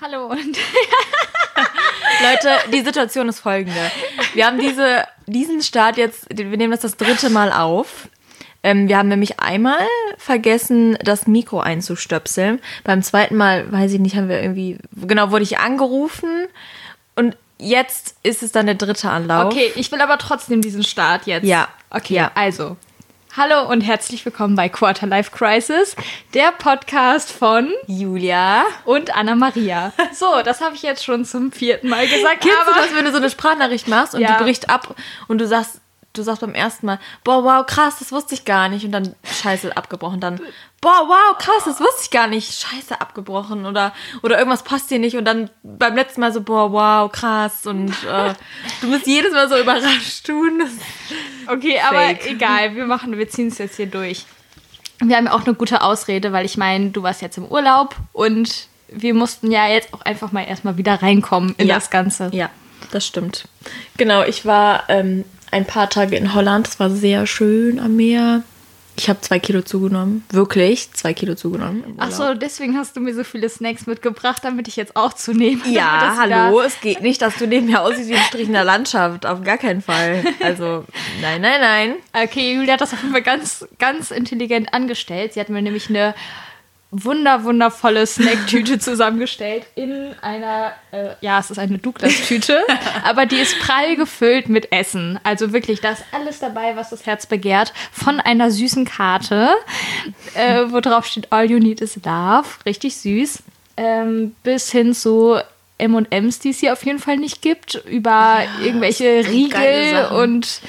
Hallo und Leute, die Situation ist folgende. Wir haben diese, diesen Start jetzt, wir nehmen das das dritte Mal auf. Ähm, wir haben nämlich einmal vergessen, das Mikro einzustöpseln. Beim zweiten Mal, weiß ich nicht, haben wir irgendwie, genau, wurde ich angerufen und jetzt ist es dann der dritte Anlauf. okay, ich will aber trotzdem diesen Start jetzt. Ja. Okay, Ja. also. Hallo und herzlich willkommen bei Quarter Life Crisis, der Podcast von Julia. und Anna Maria. So, das habe ich jetzt schon zum vierten Mal gesagt. Kennst du aber das, wenn du so eine Sprachnachricht machst und Ja. die bricht ab und du sagst, du sagst beim ersten Mal, boah, wow, krass, das wusste ich gar nicht und dann scheiße abgebrochen, dann, boah, wow, krass, das wusste ich gar nicht, scheiße abgebrochen oder oder irgendwas passt dir nicht und dann beim letzten Mal so, boah, wow, krass und äh, du bist jedes Mal so überrascht tun. Okay, aber Fake. egal, wir machen, wir ziehen es jetzt hier durch. Wir haben ja auch eine gute Ausrede, weil ich meine, du warst jetzt im Urlaub und wir mussten ja jetzt auch einfach mal erstmal wieder reinkommen in Ja. das Ganze. Ja, das stimmt. Genau, ich war ähm, ein paar Tage in Holland. Es war sehr schön am Meer. Ich habe zwei Kilo zugenommen. Wirklich zwei Kilo zugenommen. im Ach Urlaub. so, deswegen hast du mir so viele Snacks mitgebracht, damit ich jetzt auch zunehme. Ja, hallo. Es geht nicht, dass du neben mir aussiehst wie ein Strich in der Landschaft. Auf gar keinen Fall. Also, nein, nein, nein. Okay, Julia hat das auf jeden Fall ganz, ganz intelligent angestellt. Sie hat mir nämlich eine wunder, wundervolle Snacktüte zusammengestellt in einer, äh, ja, es ist eine Douglas-Tüte, aber die ist prall gefüllt mit Essen. Also wirklich, da ist alles dabei, was das Herz begehrt. Von einer süßen Karte, äh, wo drauf steht All You Need Is Love, richtig süß, ähm, bis hin zu M&M's, die es hier auf jeden Fall nicht gibt, über irgendwelche Riegel und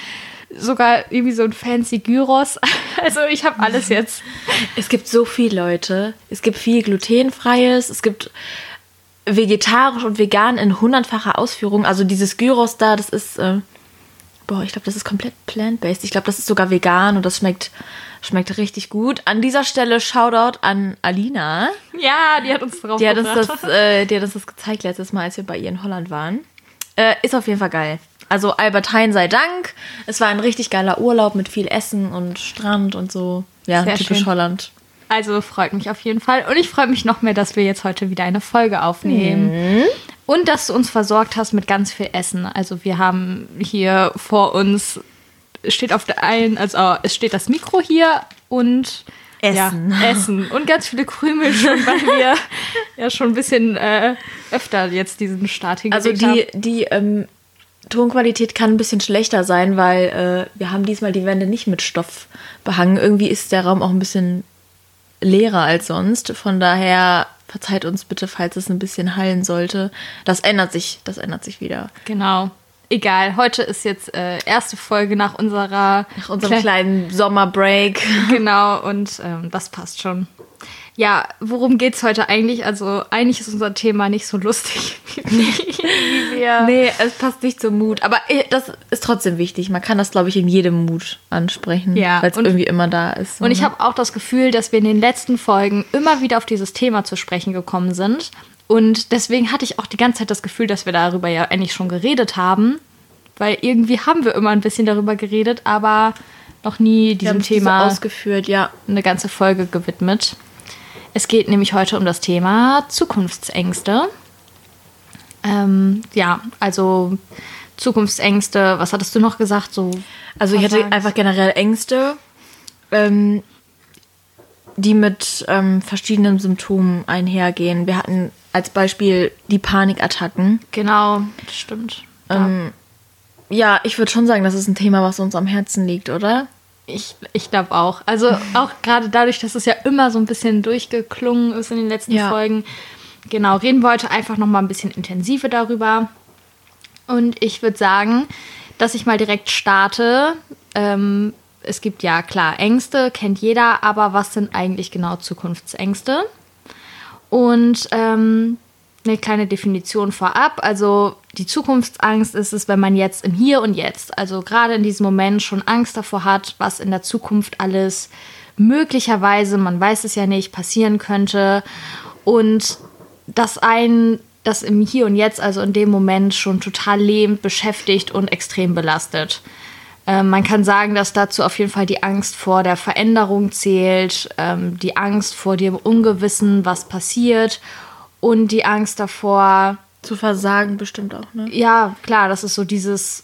sogar irgendwie so ein fancy Gyros. Also ich habe alles jetzt. Es gibt so viele Leute. Es gibt viel glutenfreies. Es gibt vegetarisch und vegan in hundertfacher Ausführung. Also dieses Gyros da, das ist, äh, boah, ich glaube, das ist komplett plant-based. Ich glaube, das ist sogar vegan und das schmeckt, schmeckt richtig gut. An dieser Stelle Shoutout an Alina. Ja, die hat uns drauf Die hat, uns das, äh, die hat uns das gezeigt letztes Mal, als wir bei ihr in Holland waren. Äh, ist auf jeden Fall geil. Also Albert Heijn sei Dank. Es war ein richtig geiler Urlaub mit viel Essen und Strand und so. Ja, Sehr typisch schön. Holland. Also freut mich auf jeden Fall. Und ich freue mich noch mehr, dass wir jetzt heute wieder eine Folge aufnehmen. Mhm. Und dass du uns versorgt hast mit ganz viel Essen. Also wir haben hier vor uns, steht auf der einen, also es steht das Mikro hier und Essen. Ja, Essen. Und ganz viele Krümel schon, weil wir ja schon ein bisschen äh, öfter jetzt diesen Start Also hingelegt die, die ähm, Tonqualität kann ein bisschen schlechter sein, weil äh, wir haben diesmal die Wände nicht mit Stoff behangen. Irgendwie ist der Raum auch ein bisschen leerer als sonst. Von daher verzeiht uns bitte, falls es ein bisschen hallen sollte. Das ändert sich, das ändert sich wieder. Genau. Egal, heute ist jetzt äh, erste Folge nach unserer Nach unserem kleinen Sommerbreak. Genau, und ähm, das passt schon. Ja, worum geht's heute eigentlich? Also eigentlich ist unser Thema nicht so lustig, wie wir. Nee, es passt nicht zum Mut. Aber äh, das ist trotzdem wichtig. Man kann das, glaube ich, in jedem Mut ansprechen. Ja, Weil es irgendwie immer da ist. Und ich habe auch das Gefühl, dass wir in den letzten Folgen immer wieder auf dieses Thema zu sprechen gekommen sind. Und deswegen hatte ich auch die ganze Zeit das Gefühl, dass wir darüber ja eigentlich schon geredet haben. Weil irgendwie haben wir immer ein bisschen darüber geredet, aber noch nie diesem es so Thema ausgeführt, ja. eine ganze Folge gewidmet. Es geht nämlich heute um das Thema Zukunftsängste. Ähm, ja, also Zukunftsängste, was hattest du noch gesagt? So Also ich hatte einfach generell Ängste, ähm, die mit ähm, verschiedenen Symptomen einhergehen. Wir hatten als Beispiel die Panikattacken. Genau, das stimmt. Ähm, ja, ich würde schon sagen, das ist ein Thema, was uns am Herzen liegt, oder? Ich, ich glaube auch. Also auch gerade dadurch, dass es ja immer so ein bisschen durchgeklungen ist in den letzten Ja. Folgen. Genau, reden heute einfach noch mal ein bisschen intensiver darüber. Und ich würde sagen, dass ich mal direkt starte. Ähm, es gibt ja klar Ängste, kennt jeder, aber was sind eigentlich genau Zukunftsängste? Und ähm, eine kleine Definition vorab. Also die Zukunftsangst ist es, wenn man jetzt im Hier und Jetzt, also gerade in diesem Moment schon Angst davor hat, was in der Zukunft alles möglicherweise, man weiß es ja nicht, passieren könnte. Und dass ein das im Hier und Jetzt, also in dem Moment, schon total lebend, beschäftigt und extrem belastet. Ähm, man kann sagen, dass dazu auf jeden Fall die Angst vor der Veränderung zählt, ähm, die Angst vor dem Ungewissen, was passiert und die Angst davor, Zu versagen bestimmt auch, ne? ja, klar, das ist so dieses,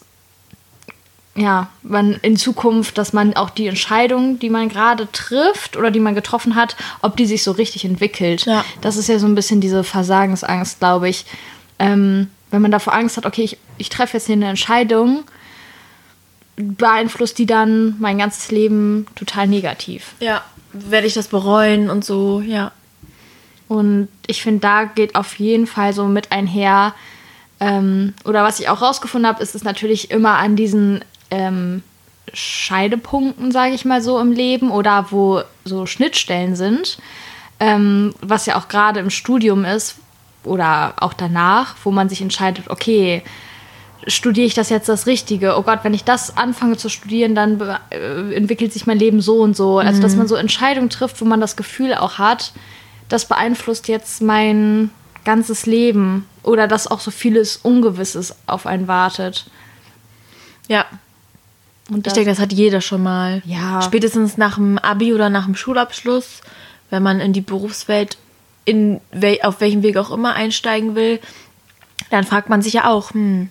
ja, man in Zukunft, dass man auch die Entscheidung, die man gerade trifft oder die man getroffen hat, ob die sich so richtig entwickelt. Ja. Das ist ja so ein bisschen diese Versagensangst, glaube ich. Ähm, wenn man davor Angst hat, okay, ich, ich treffe jetzt hier eine Entscheidung, beeinflusst die dann mein ganzes Leben total negativ. Ja. Werde ich das bereuen und so, ja. Und ich finde, da geht auf jeden Fall so mit einher. Ähm, oder was ich auch rausgefunden habe, ist es natürlich immer an diesen ähm, Scheidepunkten, sage ich mal so, im Leben oder wo so Schnittstellen sind. Ähm, was ja auch gerade im Studium ist oder auch danach, wo man sich entscheidet, okay, studiere ich das jetzt das Richtige? Oh Gott, wenn ich das anfange zu studieren, dann äh, entwickelt sich mein Leben so und so. Also, dass man so Entscheidungen trifft, wo man das Gefühl auch hat, das beeinflusst jetzt mein ganzes Leben. Oder dass auch so vieles Ungewisses auf einen wartet. Ja. Und Ich denke, das hat jeder schon mal. Ja. Spätestens nach dem Abi oder nach dem Schulabschluss, wenn man in die Berufswelt, in wel auf welchem Weg auch immer einsteigen will, dann fragt man sich ja auch, hm,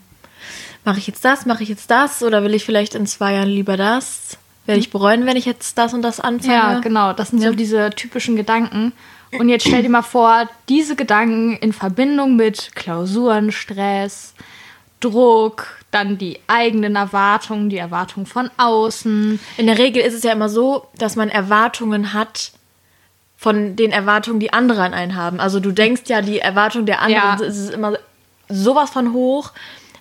mache ich jetzt das, mache ich jetzt das oder will ich vielleicht in zwei Jahren lieber das? Werde ich bereuen, wenn ich jetzt das und das anfange? ja, genau. Das sind Ja. so diese typischen Gedanken. Und jetzt stell dir mal vor, diese Gedanken in Verbindung mit Klausuren, Stress, Druck, dann die eigenen Erwartungen, die Erwartungen von außen. In der Regel ist es ja immer so, dass man Erwartungen hat von den Erwartungen, die andere an einen haben. Also du denkst ja, die Erwartung der anderen Ja. ist immer sowas von hoch.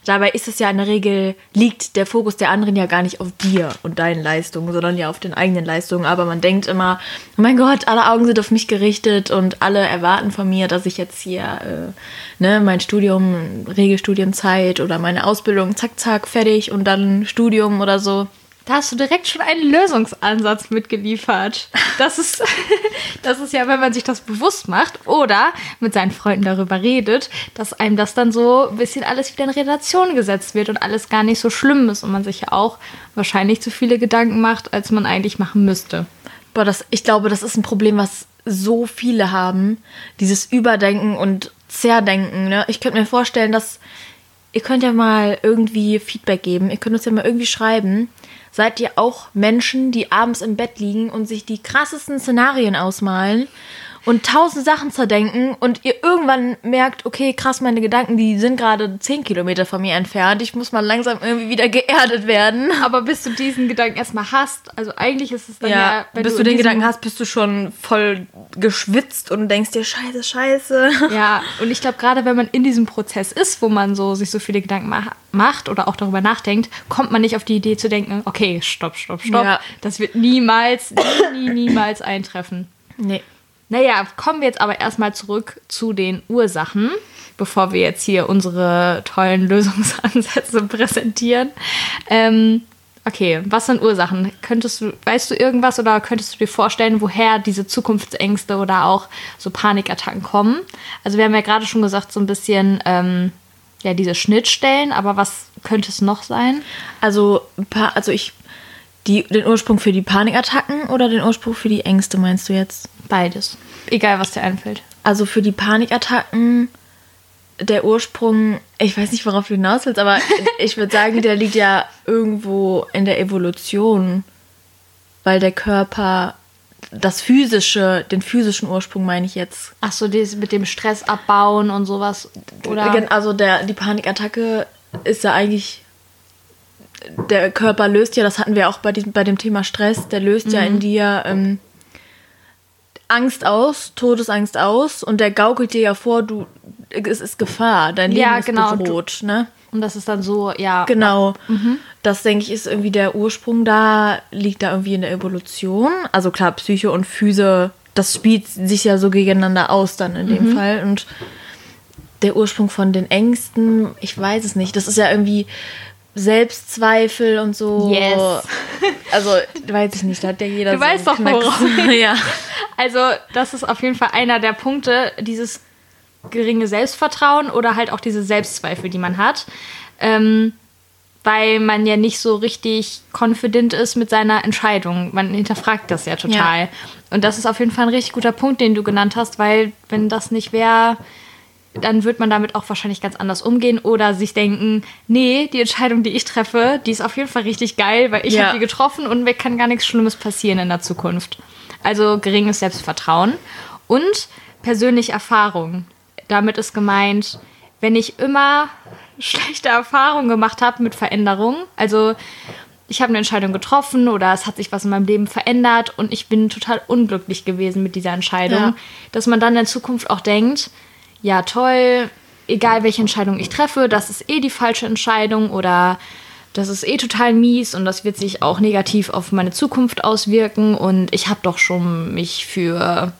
Dabei ist es ja in der Regel, liegt der Fokus der anderen ja gar nicht auf dir und deinen Leistungen, sondern ja auf den eigenen Leistungen. Aber man denkt immer, oh mein Gott, alle Augen sind auf mich gerichtet und alle erwarten von mir, dass ich jetzt hier äh, ne, mein Studium, Regelstudienzeit oder meine Ausbildung, zack, zack, fertig und dann Studium oder so. Da hast du direkt schon einen Lösungsansatz mitgeliefert. Das ist, das ist ja, wenn man sich das bewusst macht oder mit seinen Freunden darüber redet, dass einem das dann so ein bisschen alles wieder in Relation gesetzt wird und alles gar nicht so schlimm ist und man sich ja auch wahrscheinlich zu viele Gedanken macht, als man eigentlich machen müsste. Boah, das, ich glaube, das ist ein Problem, was so viele haben. Dieses Überdenken und Zerdenken. Ne? Ich könnte mir vorstellen, dass ihr könnt ja mal irgendwie Feedback geben. Ihr könnt uns ja mal irgendwie schreiben. Seid ihr auch Menschen, die abends im Bett liegen und sich die krassesten Szenarien ausmalen und tausend Sachen zerdenken und ihr irgendwann merkt, okay, krass, meine Gedanken, die sind gerade zehn Kilometer von mir entfernt. Ich muss mal langsam irgendwie wieder geerdet werden. Aber bis du diesen Gedanken erstmal hast, also eigentlich ist es dann ja, Ja, wenn bis du, in den Gedanken hast, bist du schon voll geschwitzt und denkst dir, scheiße, scheiße. Ja, und ich glaube, gerade wenn man in diesem Prozess ist, wo man so sich so viele Gedanken ma macht oder auch darüber nachdenkt, kommt man nicht auf die Idee zu denken, okay, stopp, stopp, stopp. Ja. Das wird niemals, nie, nie, niemals eintreffen. Nee. Naja, kommen wir jetzt aber erstmal zurück zu den Ursachen, bevor wir jetzt hier unsere tollen Lösungsansätze präsentieren. Ähm, okay, was sind Ursachen? Könntest du, weißt du irgendwas oder könntest du dir vorstellen, woher diese Zukunftsängste oder auch so Panikattacken kommen? Also wir haben ja gerade schon gesagt, so ein bisschen ähm, ja diese Schnittstellen, aber was könnte es noch sein? Also, also ich, die, den Ursprung für die Panikattacken oder den Ursprung für die Ängste meinst du jetzt? Beides. Egal, was dir einfällt. Also für die Panikattacken, der Ursprung, ich weiß nicht, worauf du hinaus willst, aber ich würde sagen, der liegt ja irgendwo in der Evolution, weil der Körper das physische, den physischen Ursprung meine ich jetzt. Ach so, das mit dem Stress abbauen und sowas. Oder? Also der, die Panikattacke ist ja eigentlich, der Körper löst ja, das hatten wir auch bei, diesem, bei dem Thema Stress, der löst ja in dir ähm, Angst aus, Todesangst aus und der gaukelt dir ja vor, du, es ist Gefahr, dein Leben Ja, ist genau, bedroht, ne? Und das ist dann so, ja. Genau. Das denke ich ist irgendwie der Ursprung da, liegt da irgendwie in der Evolution. Also klar, Psyche und Physe, das spielt sich ja so gegeneinander aus dann in dem Fall. Und der Ursprung von den Ängsten, ich weiß es nicht. Das ist ja irgendwie Selbstzweifel und so. Yes. Also, weiß ich nicht, da hat ja jeder Du so weißt doch, worauf ja. Also, das ist auf jeden Fall einer der Punkte, dieses geringe Selbstvertrauen oder halt auch diese Selbstzweifel, die man hat. Ähm, weil man ja nicht so richtig confident ist mit seiner Entscheidung. Man hinterfragt das ja total. Ja. Und das ist auf jeden Fall ein richtig guter Punkt, den du genannt hast, weil wenn das nicht wäre, dann wird man damit auch wahrscheinlich ganz anders umgehen oder sich denken, nee, die Entscheidung, die ich treffe, die ist auf jeden Fall richtig geil, weil ich Ja. habe die getroffen und mir kann gar nichts Schlimmes passieren in der Zukunft. Also geringes Selbstvertrauen und persönliche Erfahrung. Damit ist gemeint, wenn ich immer schlechte Erfahrungen gemacht habe mit Veränderungen, also ich habe eine Entscheidung getroffen oder es hat sich was in meinem Leben verändert und ich bin total unglücklich gewesen mit dieser Entscheidung, Ja. dass man dann in Zukunft auch denkt, ja toll, egal welche Entscheidung ich treffe, das ist eh die falsche Entscheidung oder das ist eh total mies und das wird sich auch negativ auf meine Zukunft auswirken und ich habe doch schon mich für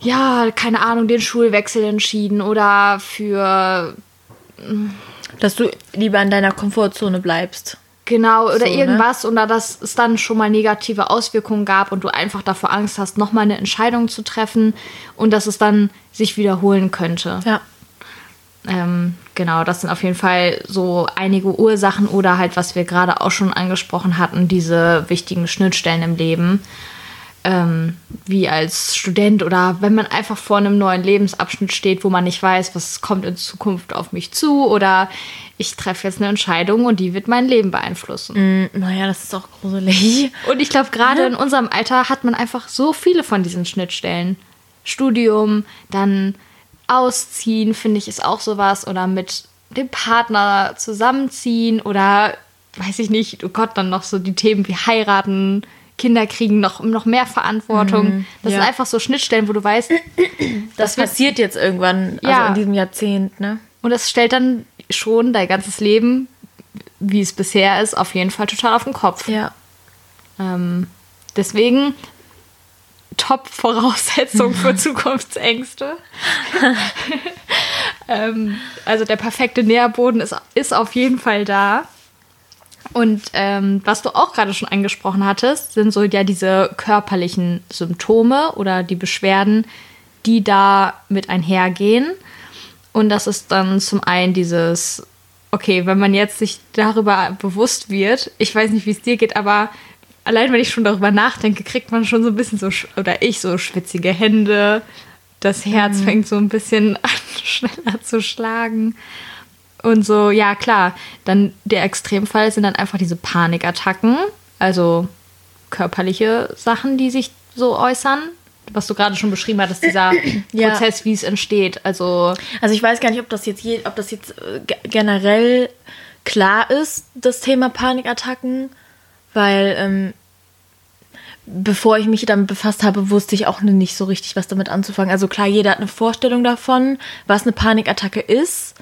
ja, keine Ahnung, den Schulwechsel entschieden oder für Dass du lieber in deiner Komfortzone bleibst. Genau, oder So, ne? irgendwas, oder dass es dann schon mal negative Auswirkungen gab und du einfach davor Angst hast, nochmal eine Entscheidung zu treffen und dass es dann sich wiederholen könnte. Ja. Ähm, genau, das sind auf jeden Fall so einige Ursachen oder halt, was wir gerade auch schon angesprochen hatten, diese wichtigen Schnittstellen im Leben. Ähm, wie als Student oder wenn man einfach vor einem neuen Lebensabschnitt steht, wo man nicht weiß, was kommt in Zukunft auf mich zu oder ich treffe jetzt eine Entscheidung und die wird mein Leben beeinflussen. Mm, Naja, das ist auch gruselig. Und ich glaube, gerade in unserem Alter hat man einfach so viele von diesen Schnittstellen. Studium, dann ausziehen, finde ich, ist auch sowas. Oder mit dem Partner zusammenziehen oder, weiß ich nicht, oh Gott, dann noch so die Themen wie heiraten, Kinder kriegen, noch, noch mehr Verantwortung. das ja. sind einfach so Schnittstellen, wo du weißt, Das passiert jetzt irgendwann, also Ja. in diesem Jahrzehnt, ne? und das stellt dann schon dein ganzes Leben, wie es bisher ist, auf jeden Fall total auf den Kopf. Ja. Ähm, deswegen Top-Voraussetzung für Zukunftsängste. ähm, also der perfekte Nährboden ist, ist auf jeden Fall da. Und ähm, was du auch gerade schon angesprochen hattest, sind so ja diese körperlichen Symptome oder die Beschwerden, die da mit einhergehen. Und das ist dann zum einen dieses, okay, wenn man jetzt sich darüber bewusst wird, ich weiß nicht, wie es dir geht, aber allein wenn ich schon darüber nachdenke, kriegt man schon so ein bisschen so, oder ich so schwitzige Hände. Das Herz fängt so ein bisschen an, schneller zu schlagen. Und so, ja klar, dann der Extremfall sind dann einfach diese Panikattacken, also körperliche Sachen, die sich so äußern. Was du gerade schon beschrieben hattest, dieser Ja. Prozess, wie es entsteht. Also, Also ich weiß gar nicht, ob das jetzt, je, ob das jetzt äh, ge- generell klar ist, das Thema Panikattacken, weil ähm, bevor ich mich damit befasst habe, wusste ich auch nicht so richtig, was damit anzufangen. Also klar, jeder hat eine Vorstellung davon, was eine Panikattacke ist,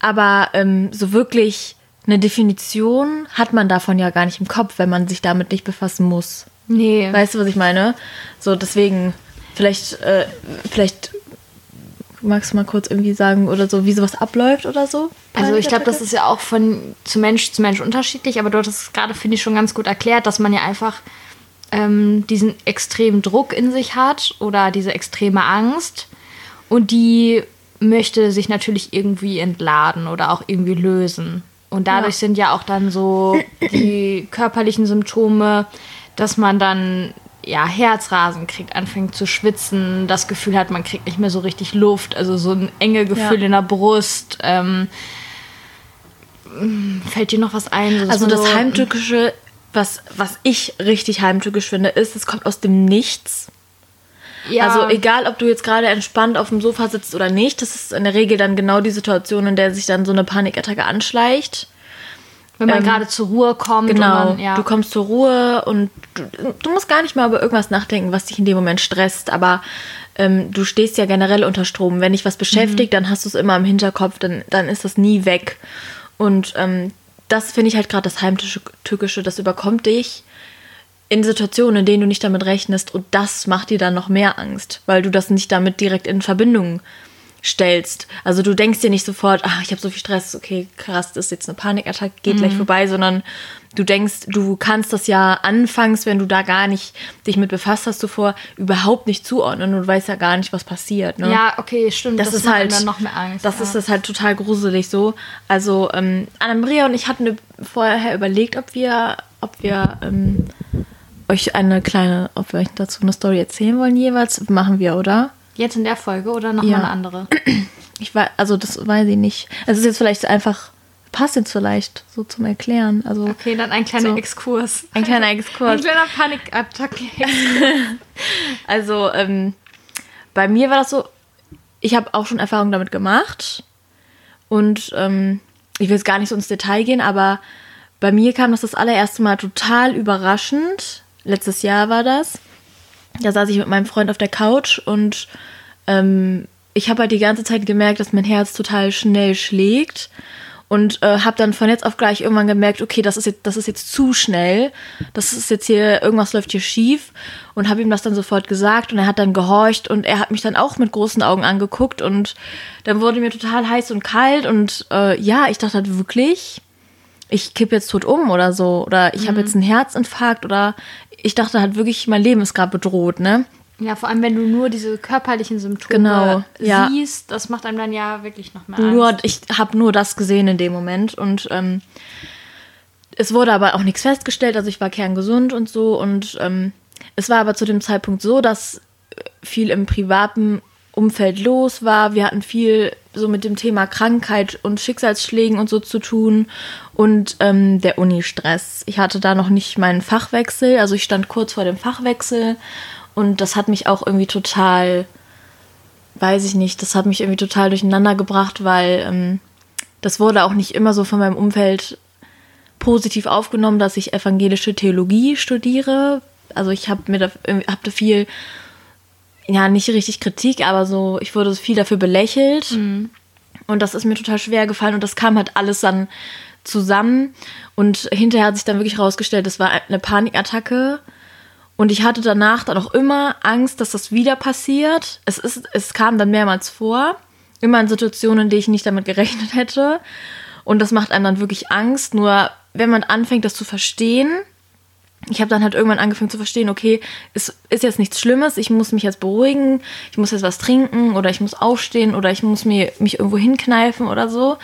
aber ähm, so wirklich eine Definition hat man davon ja gar nicht im Kopf, wenn man sich damit nicht befassen muss. nee. Weißt du, was ich meine? So, deswegen, vielleicht, äh, vielleicht magst du mal kurz irgendwie sagen oder so, wie sowas abläuft oder so? Also ich glaube, das ist ja auch von zu Mensch zu Mensch unterschiedlich, aber du hattest es gerade, finde ich, schon ganz gut erklärt, dass man ja einfach ähm, diesen extremen Druck in sich hat oder diese extreme Angst und die möchte sich natürlich irgendwie entladen oder auch irgendwie lösen. Und dadurch Ja. sind ja auch dann so die körperlichen Symptome, dass man dann ja Herzrasen kriegt, anfängt zu schwitzen, das Gefühl hat, man kriegt nicht mehr so richtig Luft, also so ein enge Gefühl Ja. in der Brust. Ähm, fällt dir noch was ein? So, Also das so, Heimtückische, was, was ich richtig heimtückisch finde, ist, es kommt aus dem Nichts. Ja, Also egal, ob du jetzt gerade entspannt auf dem Sofa sitzt oder nicht, das ist in der Regel dann genau die Situation, in der sich dann so eine Panikattacke anschleicht. Wenn man ähm, gerade zur Ruhe kommt. Genau, Und man, ja. du kommst zur Ruhe und du, du musst gar nicht mal über irgendwas nachdenken, was dich in dem Moment stresst, aber ähm, du stehst ja generell unter Strom. Wenn dich was beschäftigt, dann hast du es immer im Hinterkopf, dann, dann ist das nie weg. Und ähm, das finde ich halt gerade das Heimtückische, das überkommt dich in Situationen, in denen du nicht damit rechnest und das macht dir dann noch mehr Angst, weil du das nicht damit direkt in Verbindung stellst. Also du denkst dir nicht sofort, ach, ich habe so viel Stress, okay, krass, das ist jetzt eine Panikattacke, geht gleich vorbei, sondern du denkst, du kannst das ja anfangs, wenn du da gar nicht dich mit befasst hast zuvor, überhaupt nicht zuordnen und du weißt ja gar nicht, was passiert. Ne? ja, okay, stimmt. Das, ist macht halt noch mehr Angst. Das ja. ist das halt total gruselig so. Also ähm, Anna-Maria und ich hatten ne- vorher überlegt, ob wir, ob wir ähm, euch eine kleine, ob wir euch dazu eine Story erzählen wollen jeweils. Machen wir, oder? Jetzt in der Folge oder nochmal Ja. eine andere? Ich weiß, also das weiß ich nicht. Es ist jetzt vielleicht einfach, passt jetzt vielleicht so zum Erklären. Also Okay, dann ein kleiner So. Exkurs. ein kleiner Ein Exkurs. kleiner Panikattacke. Also ähm, bei mir war das so, ich habe auch schon Erfahrungen damit gemacht. Und ähm, ich will jetzt gar nicht so ins Detail gehen, aber bei mir kam das das allererste Mal total überraschend. Letztes Jahr war das. Da saß ich mit meinem Freund auf der Couch und ähm, ich habe halt die ganze Zeit gemerkt, dass mein Herz total schnell schlägt und äh, habe dann von jetzt auf gleich irgendwann gemerkt, okay, das ist jetzt, das ist jetzt zu schnell, das ist jetzt hier irgendwas läuft hier schief und habe ihm das dann sofort gesagt und er hat dann gehorcht und er hat mich dann auch mit großen Augen angeguckt und dann wurde mir total heiß und kalt und äh, ja, ich dachte halt wirklich, ich kipp jetzt tot um oder so oder ich habe jetzt einen Herzinfarkt oder ich dachte halt wirklich, mein Leben ist gerade bedroht, ne? Ja, vor allem, wenn du nur diese körperlichen Symptome Genau, ja. siehst, das macht einem dann ja wirklich noch mehr Angst. Nur, ich habe nur das gesehen in dem Moment und ähm, es wurde aber auch nichts festgestellt, also ich war kerngesund und so und ähm, es war aber zu dem Zeitpunkt so, dass viel im privaten Umfeld los war. Wir hatten viel so mit dem Thema Krankheit und Schicksalsschlägen und so zu tun und ähm, der Uni-Stress. Ich hatte da noch nicht meinen Fachwechsel, also ich stand kurz vor dem Fachwechsel und das hat mich auch irgendwie total weiß ich nicht, das hat mich irgendwie total durcheinander gebracht, weil ähm, das wurde auch nicht immer so von meinem Umfeld positiv aufgenommen, dass ich evangelische Theologie studiere. Also ich habe mir da, hab da viel, ja, nicht richtig Kritik, aber so, ich wurde viel dafür belächelt. Und das ist mir total schwer gefallen und das kam halt alles dann zusammen. Und hinterher hat sich dann wirklich rausgestellt, das war eine Panikattacke. Und ich hatte danach dann auch immer Angst, dass das wieder passiert. Es, ist, es kam dann mehrmals vor. Immer in Situationen, in denen ich nicht damit gerechnet hätte. Und das macht einem dann wirklich Angst. Nur wenn man anfängt, das zu verstehen, ich habe dann halt irgendwann angefangen zu verstehen, okay, es ist jetzt nichts Schlimmes, ich muss mich jetzt beruhigen, ich muss jetzt was trinken oder ich muss aufstehen oder ich muss mir, mich irgendwo hinkneifen oder so.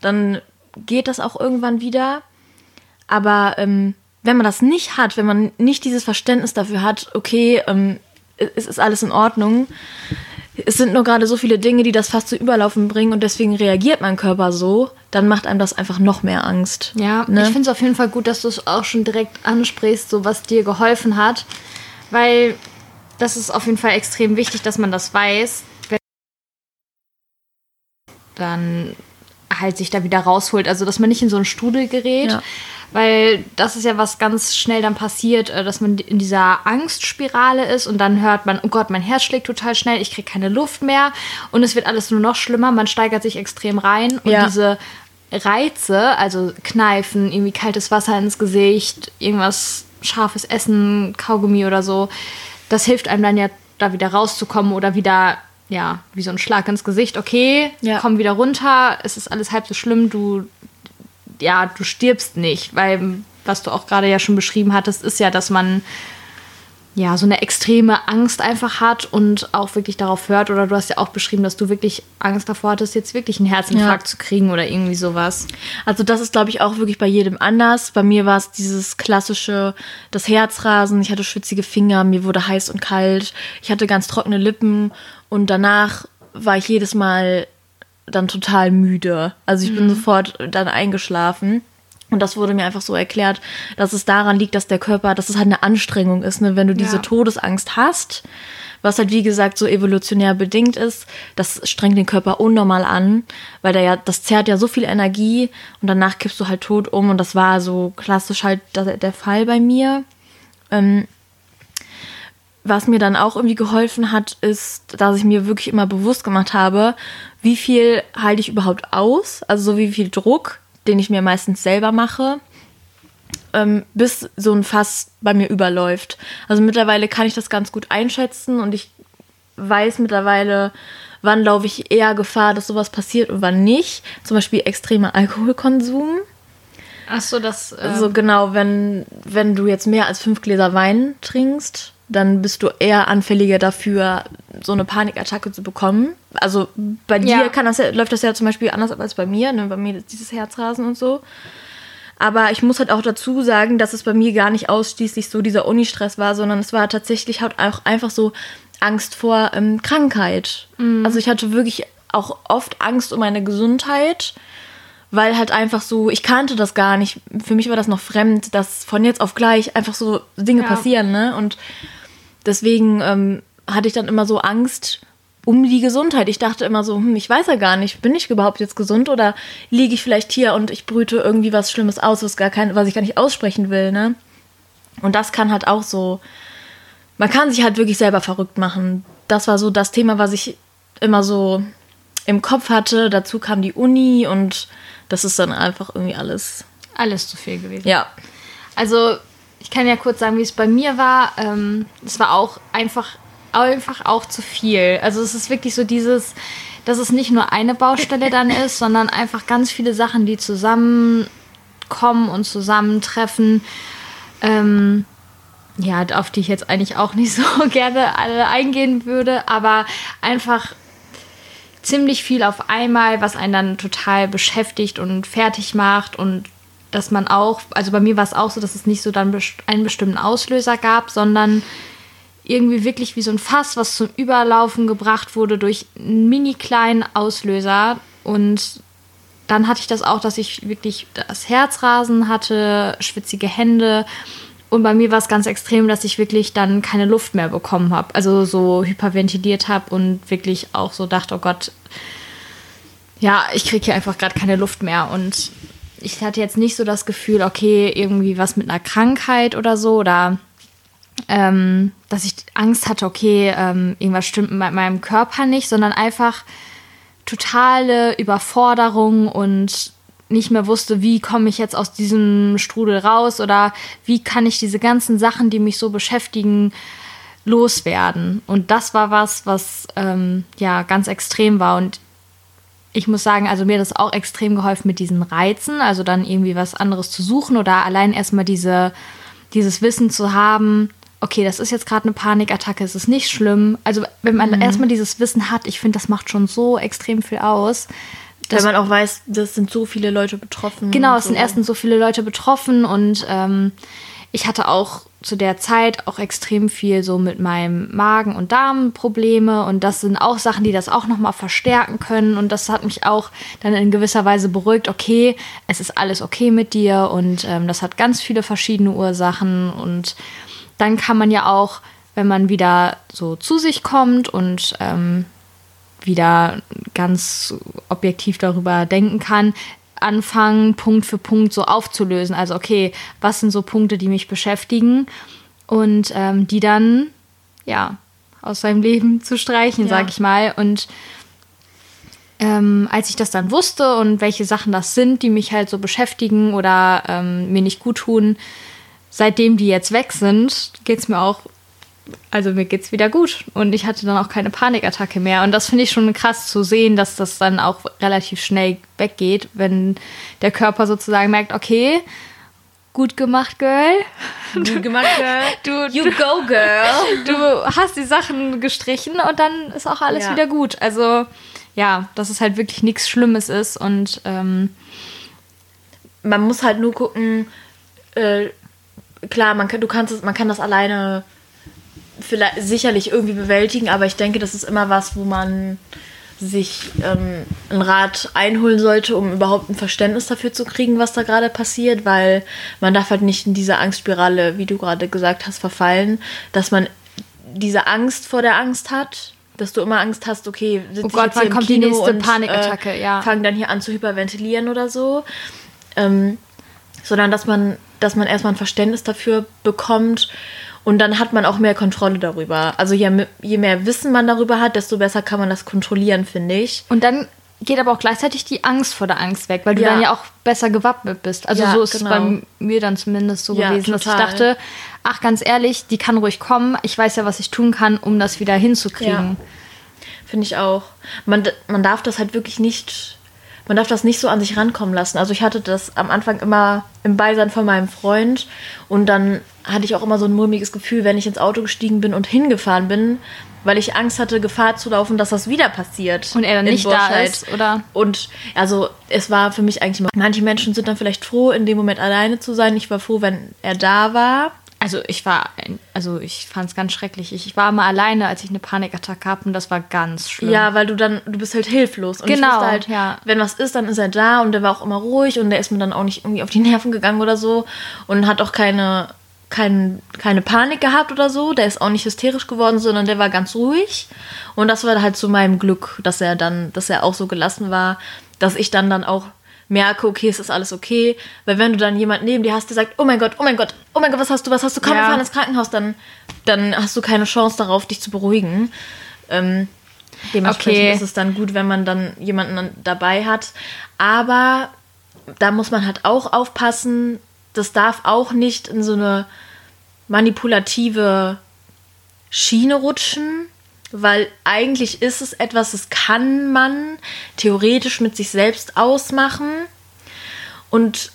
Dann geht das auch irgendwann wieder. Aber ähm, wenn man das nicht hat, wenn man nicht dieses Verständnis dafür hat, okay, ähm, es ist alles in Ordnung, es sind nur gerade so viele Dinge, die das fast zu Überlaufen bringen und deswegen reagiert mein Körper so, dann macht einem das einfach noch mehr Angst. Ja, Ne? ich finde es auf jeden Fall gut, dass du es auch schon direkt ansprichst, so was dir geholfen hat. Weil das ist auf jeden Fall extrem wichtig, dass man das weiß. Wenn dann halt sich da wieder rausholt. Also, dass man nicht in so einen Strudel gerät. Ja. Weil das ist ja was ganz schnell dann passiert, äh, dass man in dieser Angstspirale ist und dann hört man, oh Gott, mein Herz schlägt total schnell, ich kriege keine Luft mehr und es wird alles nur noch schlimmer, man steigert sich extrem rein und Ja. diese Reize, also Kneifen, irgendwie kaltes Wasser ins Gesicht, irgendwas scharfes Essen, Kaugummi oder so, das hilft einem dann ja da wieder rauszukommen oder wieder, ja, wie so ein Schlag ins Gesicht. Okay, Ja. komm wieder runter, es ist alles halb so schlimm, du, ja, du stirbst nicht, weil was du auch gerade ja schon beschrieben hattest, ist ja, dass man ja, so eine extreme Angst einfach hat und auch wirklich darauf hört. Oder du hast ja auch beschrieben, dass du wirklich Angst davor hattest, jetzt wirklich einen Herzinfarkt Ja. zu kriegen oder irgendwie sowas. Also das ist, glaube ich, auch wirklich bei jedem anders. Bei mir war es dieses klassische, das Herzrasen. Ich hatte schwitzige Finger, mir wurde heiß und kalt. Ich hatte ganz trockene Lippen und danach war ich jedes Mal dann total müde. Also ich bin sofort dann eingeschlafen. Und das wurde mir einfach so erklärt, dass es daran liegt, dass der Körper, dass es halt eine Anstrengung ist, ne? wenn du diese Ja. Todesangst hast, was halt wie gesagt so evolutionär bedingt ist, das strengt den Körper unnormal an, weil der ja, das zerrt ja so viel Energie und danach kippst du halt tot um und das war so klassisch halt der, der Fall bei mir. Ähm, was mir dann auch irgendwie geholfen hat, ist, dass ich mir wirklich immer bewusst gemacht habe, wie viel halte ich überhaupt aus, also so wie viel Druck, den ich mir meistens selber mache, ähm, bis so ein Fass bei mir überläuft. Also mittlerweile kann ich das ganz gut einschätzen und ich weiß mittlerweile, wann laufe ich eher Gefahr, dass sowas passiert und wann nicht. Zum Beispiel extremer Alkoholkonsum. Ach so, das. Äh, Also genau, wenn, wenn du jetzt mehr als fünf Gläser Wein trinkst, dann bist du eher anfälliger dafür, so eine Panikattacke zu bekommen. Also bei dir Ja. kann das ja, läuft das ja zum Beispiel anders ab als bei mir. Ne? Bei mir ist dieses Herzrasen und so. Aber ich muss halt auch dazu sagen, dass es bei mir gar nicht ausschließlich so dieser Unistress war, sondern es war tatsächlich halt auch einfach so Angst vor ähm, Krankheit. Also ich hatte wirklich auch oft Angst um meine Gesundheit, weil halt einfach so, ich kannte das gar nicht. Für mich war das noch fremd, dass von jetzt auf gleich einfach so Dinge Ja. passieren, ne? Und deswegen ähm, hatte ich dann immer so Angst um die Gesundheit. Ich dachte immer so, hm, ich weiß ja gar nicht, bin ich überhaupt jetzt gesund oder liege ich vielleicht hier und ich brüte irgendwie was Schlimmes aus, was gar kein, was ich gar nicht aussprechen will, ne? Und das kann halt auch so, man kann sich halt wirklich selber verrückt machen. Das war so das Thema, was ich immer so im Kopf hatte. Dazu kam die Uni und das ist dann einfach irgendwie alles. Alles zu viel gewesen. Ja. Also, ich kann ja kurz sagen, wie es bei mir war. Ähm, es war auch einfach, einfach auch zu viel. Also, es ist wirklich so dieses, dass es nicht nur eine Baustelle dann ist, sondern einfach ganz viele Sachen, die zusammenkommen und zusammentreffen. Ähm, ja, auf die ich jetzt eigentlich auch nicht so gerne alle eingehen würde, aber einfach ziemlich viel auf einmal, was einen dann total beschäftigt und fertig macht und dass man auch, also bei mir war es auch so, dass es nicht so dann einen bestimmten Auslöser gab, sondern irgendwie wirklich wie so ein Fass, was zum Überlaufen gebracht wurde durch einen mini kleinen Auslöser und dann hatte ich das auch, dass ich wirklich das Herzrasen hatte, schwitzige Hände. Und bei mir war es ganz extrem, dass ich wirklich dann keine Luft mehr bekommen habe. Also so hyperventiliert habe und wirklich auch so dachte, oh Gott, ja, ich kriege hier einfach gerade keine Luft mehr. Und ich hatte jetzt nicht so das Gefühl, okay, irgendwie was mit einer Krankheit oder so oder ähm, dass ich Angst hatte, okay, ähm, irgendwas stimmt mit meinem Körper nicht, sondern einfach totale Überforderung und nicht mehr wusste, wie komme ich jetzt aus diesem Strudel raus oder wie kann ich diese ganzen Sachen, die mich so beschäftigen, loswerden. Und das war was, was ähm, ja ganz extrem war. Und ich muss sagen, also mir hat das auch extrem geholfen mit diesen Reizen, also dann irgendwie was anderes zu suchen oder allein erstmal diese, dieses Wissen zu haben, okay, das ist jetzt gerade eine Panikattacke, es ist nicht schlimm. Also wenn man erstmal dieses Wissen hat, ich finde, das macht schon so extrem viel aus. Weil man auch weiß, das sind so viele Leute betroffen. Genau, es sind so. erstens so viele Leute betroffen und ähm, ich hatte auch zu der Zeit auch extrem viel so mit meinem Magen- und Darmprobleme. Und das sind auch Sachen, die das auch nochmal verstärken können. Und das hat mich auch dann in gewisser Weise beruhigt, okay, es ist alles okay mit dir. Und ähm, das hat ganz viele verschiedene Ursachen. Und dann kann man ja auch, wenn man wieder so zu sich kommt und ähm, wieder ganz objektiv darüber denken kann, anfangen, Punkt für Punkt so aufzulösen. Also, okay, was sind so Punkte, die mich beschäftigen und ähm, die dann, ja, aus seinem Leben zu streichen, Ja. sag ich mal. Und ähm, als ich das dann wusste und welche Sachen das sind, die mich halt so beschäftigen oder ähm, mir nicht gut tun, seitdem die jetzt weg sind, geht es mir auch, also mir geht's wieder gut. Und ich hatte dann auch keine Panikattacke mehr. Und das finde ich schon krass zu sehen, dass das dann auch relativ schnell weggeht, wenn der Körper sozusagen merkt, okay, gut gemacht, Girl. Gut gemacht, Girl. Du, You go, Girl. du hast die Sachen gestrichen und dann ist auch alles Ja. wieder gut. Also ja, dass es halt wirklich nichts Schlimmes ist und ähm, man muss halt nur gucken, äh, klar, man kann, du kannst es, man kann das alleine vielleicht sicherlich irgendwie bewältigen, aber ich denke, das ist immer was, wo man sich ähm, einen Rat einholen sollte, um überhaupt ein Verständnis dafür zu kriegen, was da gerade passiert, weil man darf halt nicht in diese Angstspirale, wie du gerade gesagt hast, verfallen, dass man diese Angst vor der Angst hat, dass du immer Angst hast, okay, sitz Oh ich Gott, jetzt hier kommt die Kino nächste und, Panikattacke, äh, ja. Fangen dann hier an zu hyperventilieren oder so. Ähm, sondern dass man, dass man erstmal ein Verständnis dafür bekommt und dann hat man auch mehr Kontrolle darüber. Also je, je mehr Wissen man darüber hat, desto besser kann man das kontrollieren, finde ich. Und dann geht aber auch gleichzeitig die Angst vor der Angst weg, weil du Ja. dann ja auch besser gewappnet bist. Also Ja, so ist genau. es bei mir dann zumindest so Ja, gewesen, dass ich total. dachte, ach ganz ehrlich, die kann ruhig kommen. Ich weiß ja, was ich tun kann, um das wieder hinzukriegen. Finde ich auch. Man, man darf das halt wirklich nicht, man darf das nicht so an sich rankommen lassen. Also ich hatte das am Anfang immer im Beisein von meinem Freund und dann hatte ich auch immer so ein mulmiges Gefühl, wenn ich ins Auto gestiegen bin und hingefahren bin, weil ich Angst hatte, Gefahr zu laufen, dass das wieder passiert. Und er dann nicht da Burscheid. ist, oder? Und also es war für mich eigentlich immer, manche Menschen sind dann vielleicht froh, in dem Moment alleine zu sein. Ich war froh, wenn er da war. Also ich war, also ich fand es ganz schrecklich. Ich, ich war mal alleine, als ich eine Panikattacke hatte und das war ganz schlimm. Ja, weil du dann, du bist halt hilflos. Und Genau, halt, ja. wenn was ist, dann ist er da und der war auch immer ruhig und der ist mir dann auch nicht irgendwie auf die Nerven gegangen oder so und hat auch keine, kein, keine Panik gehabt oder so. Der ist auch nicht hysterisch geworden, sondern der war ganz ruhig. Und das war halt zu meinem Glück, dass er dann, dass er auch so gelassen war, dass ich dann dann auch merke, okay, es ist alles okay. Weil wenn du dann jemanden neben dir hast, der sagt, oh mein Gott, oh mein Gott, oh mein Gott, was hast du, was hast du, komm, wir Ja. fahren ins Krankenhaus, dann, dann hast du keine Chance darauf, dich zu beruhigen. Ähm, dementsprechend Okay. ist es dann gut, wenn man dann jemanden dabei hat. Aber da muss man halt auch aufpassen, das darf auch nicht in so eine manipulative Schiene rutschen, weil eigentlich ist es etwas, das kann man theoretisch mit sich selbst ausmachen. Und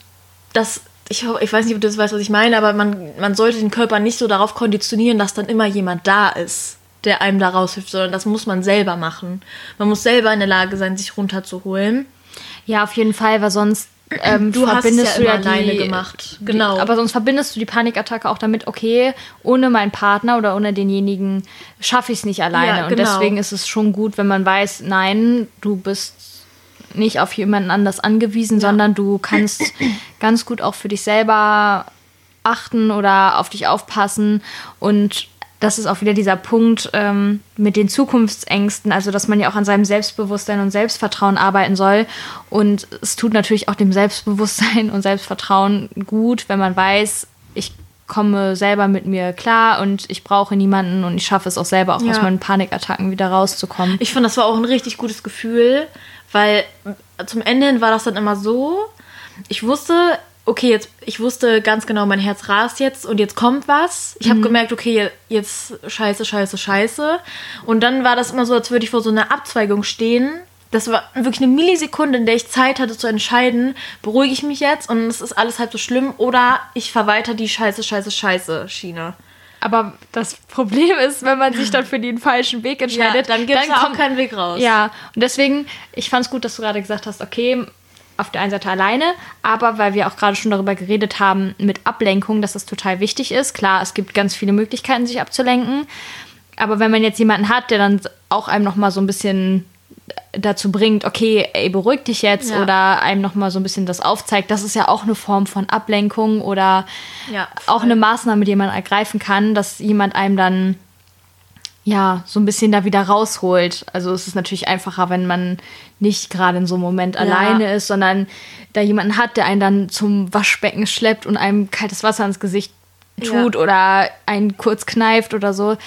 das, ich, ich weiß nicht, ob du das weißt, was ich meine, aber man, man sollte den Körper nicht so darauf konditionieren, dass dann immer jemand da ist, der einem da raushilft, sondern das muss man selber machen. Man muss selber in der Lage sein, sich runterzuholen. Ja, auf jeden Fall, weil sonst ähm, Du hast es verbindest ja immer du ja alleine die, gemacht. Die, Genau. aber sonst verbindest du die Panikattacke auch damit, okay, ohne meinen Partner oder ohne denjenigen schaffe ich es nicht alleine. Ja, Und genau. deswegen ist es schon gut, wenn man weiß, nein, du bist nicht auf jemanden anders angewiesen, sondern du kannst ganz gut auch für dich selber achten oder auf dich aufpassen. Und das ist auch wieder dieser Punkt ähm, mit den Zukunftsängsten, also dass man ja auch an seinem Selbstbewusstsein und Selbstvertrauen arbeiten soll. Und es tut natürlich auch dem Selbstbewusstsein und Selbstvertrauen gut, wenn man weiß, ich komme selber mit mir klar und ich brauche niemanden und ich schaffe es auch selber auch aus Ja. meinen Panikattacken wieder rauszukommen. Ich fand, das war auch ein richtig gutes Gefühl, weil zum Ende hin war das dann immer so, ich wusste, okay, jetzt, ich wusste ganz genau, mein Herz rast jetzt und jetzt kommt was. Ich habe gemerkt, okay, jetzt scheiße, scheiße, scheiße. Und dann war das immer so, als würde ich vor so einer Abzweigung stehen. Das war wirklich eine Millisekunde, in der ich Zeit hatte zu entscheiden, beruhige ich mich jetzt und es ist alles halb so schlimm oder ich verweiter die scheiße, scheiße, scheiße Schiene. Aber das Problem ist, wenn man sich dann für den falschen Weg entscheidet, dann gibt es auch keinen Weg raus. Ja, und deswegen, ich fand es gut, dass du gerade gesagt hast, okay, auf der einen Seite alleine, aber weil wir auch gerade schon darüber geredet haben, mit Ablenkung, dass das total wichtig ist. Klar, es gibt ganz viele Möglichkeiten, sich abzulenken. Aber wenn man jetzt jemanden hat, der dann auch einem nochmal so ein bisschen dazu bringt, okay, ey, beruhig dich jetzt Ja. oder einem nochmal so ein bisschen das aufzeigt, das ist ja auch eine Form von Ablenkung oder Ja, auch eine Maßnahme, die man ergreifen kann, dass jemand einem dann ja so ein bisschen da wieder rausholt. Also es ist natürlich einfacher, wenn man nicht gerade in so einem Moment alleine ist, sondern da jemanden hat, der einen dann zum Waschbecken schleppt und einem kaltes Wasser ins Gesicht tut Ja. oder einen kurz kneift oder so.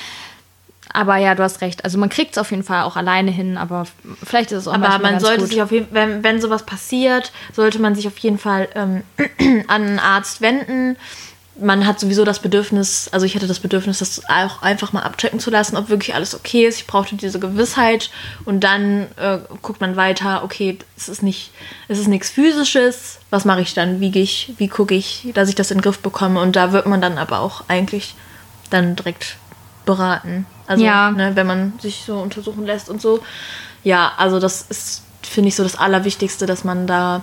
Aber ja, du hast recht. Also man kriegt es auf jeden Fall auch alleine hin, aber vielleicht ist es auch Aber man ganz sollte gut. sich auf jeden wenn, wenn sowas passiert, sollte man sich auf jeden Fall ähm, an einen Arzt wenden. Man hat sowieso das Bedürfnis, also ich hatte das Bedürfnis, das auch einfach mal abchecken zu lassen, ob wirklich alles okay ist. Ich brauchte diese Gewissheit und dann äh, guckt man weiter, okay, es ist nicht, es ist nichts physisches. Was mache ich dann? Wiege ich, wie gucke ich, dass ich das in den Griff bekomme? Und da wird man dann aber auch eigentlich dann direkt beraten. Also, Ja. ne, wenn man sich so untersuchen lässt und so. Ja, also das ist, finde ich, so das Allerwichtigste, dass man da,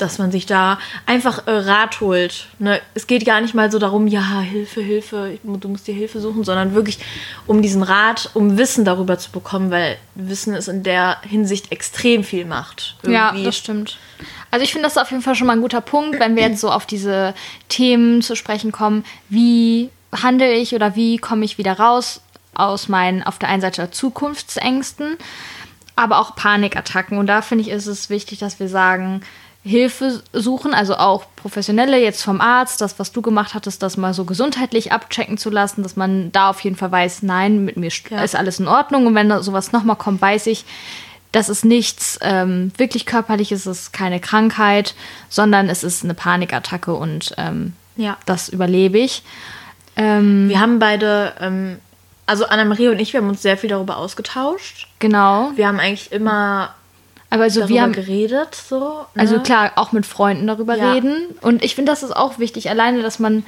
dass man sich da einfach äh, Rat holt. Ne? Es geht gar nicht mal so darum, ja, Hilfe, Hilfe, du musst dir Hilfe suchen, sondern wirklich um diesen Rat, um Wissen darüber zu bekommen, weil Wissen ist in der Hinsicht extrem viel macht. Ja, Irgendwie. das stimmt. Also ich finde das auf jeden Fall schon mal ein guter Punkt, wenn wir jetzt so auf diese Themen zu sprechen kommen. Wie handle ich oder wie komme ich wieder raus aus meinen auf der einen Seite Zukunftsängsten, aber auch Panikattacken. Und da finde ich, ist es wichtig, dass wir sagen, Hilfe suchen, also auch professionelle jetzt vom Arzt, das, was du gemacht hattest, das mal so gesundheitlich abchecken zu lassen, dass man da auf jeden Fall weiß, nein, mit mir Ja. ist alles in Ordnung. Und wenn da sowas nochmal kommt, weiß ich, das ist nichts ähm, wirklich körperliches, es ist keine Krankheit, sondern es ist eine Panikattacke und ähm, Ja. das überlebe ich. Ähm, Wir haben beide, ähm, also Anna-Marie und ich, wir haben uns sehr viel darüber ausgetauscht. genau. Wir haben eigentlich immer Aber also darüber wir haben, geredet, so. also ne? klar, auch mit Freunden darüber Ja. reden. Und ich finde, das ist auch wichtig, alleine, dass man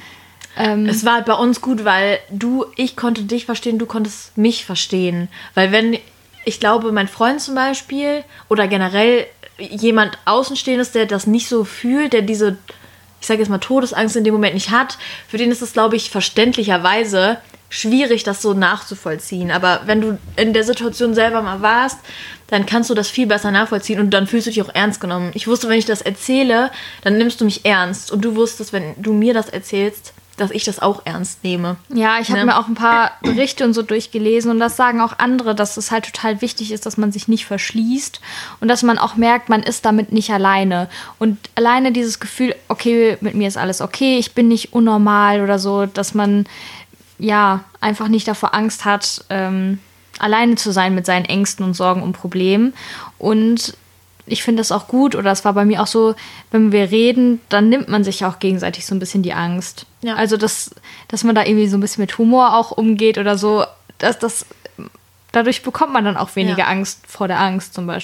ähm, Es war bei uns gut, weil du, ich konnte dich verstehen, du konntest mich verstehen. Weil wenn, ich glaube, mein Freund zum Beispiel oder generell jemand Außenstehendes, der das nicht so fühlt, der diese, ich sage jetzt mal, Todesangst in dem Moment nicht hat, für den ist es, glaube ich, verständlicherweise schwierig, das so nachzuvollziehen. Aber wenn du in der Situation selber mal warst, dann kannst du das viel besser nachvollziehen und dann fühlst du dich auch ernst genommen. Ich wusste, wenn ich das erzähle, dann nimmst du mich ernst. Und du wusstest, wenn du mir das erzählst, dass ich das auch ernst nehme. Ja, ich habe Ne? mir auch ein paar Berichte und so durchgelesen und das sagen auch andere, dass es halt total wichtig ist, dass man sich nicht verschließt und dass man auch merkt, man ist damit nicht alleine. Und alleine dieses Gefühl, okay, mit mir ist alles okay, ich bin nicht unnormal oder so, dass man ja einfach nicht davor Angst hat, ähm, alleine zu sein mit seinen Ängsten und Sorgen und Problemen. Und ich finde das auch gut, oder es war bei mir auch so, wenn wir reden, dann nimmt man sich auch gegenseitig so ein bisschen die Angst. Ja. Also, dass, dass man da irgendwie so ein bisschen mit Humor auch umgeht oder so, dass das, dadurch bekommt man dann auch weniger Ja. Angst vor der Angst zum Beispiel.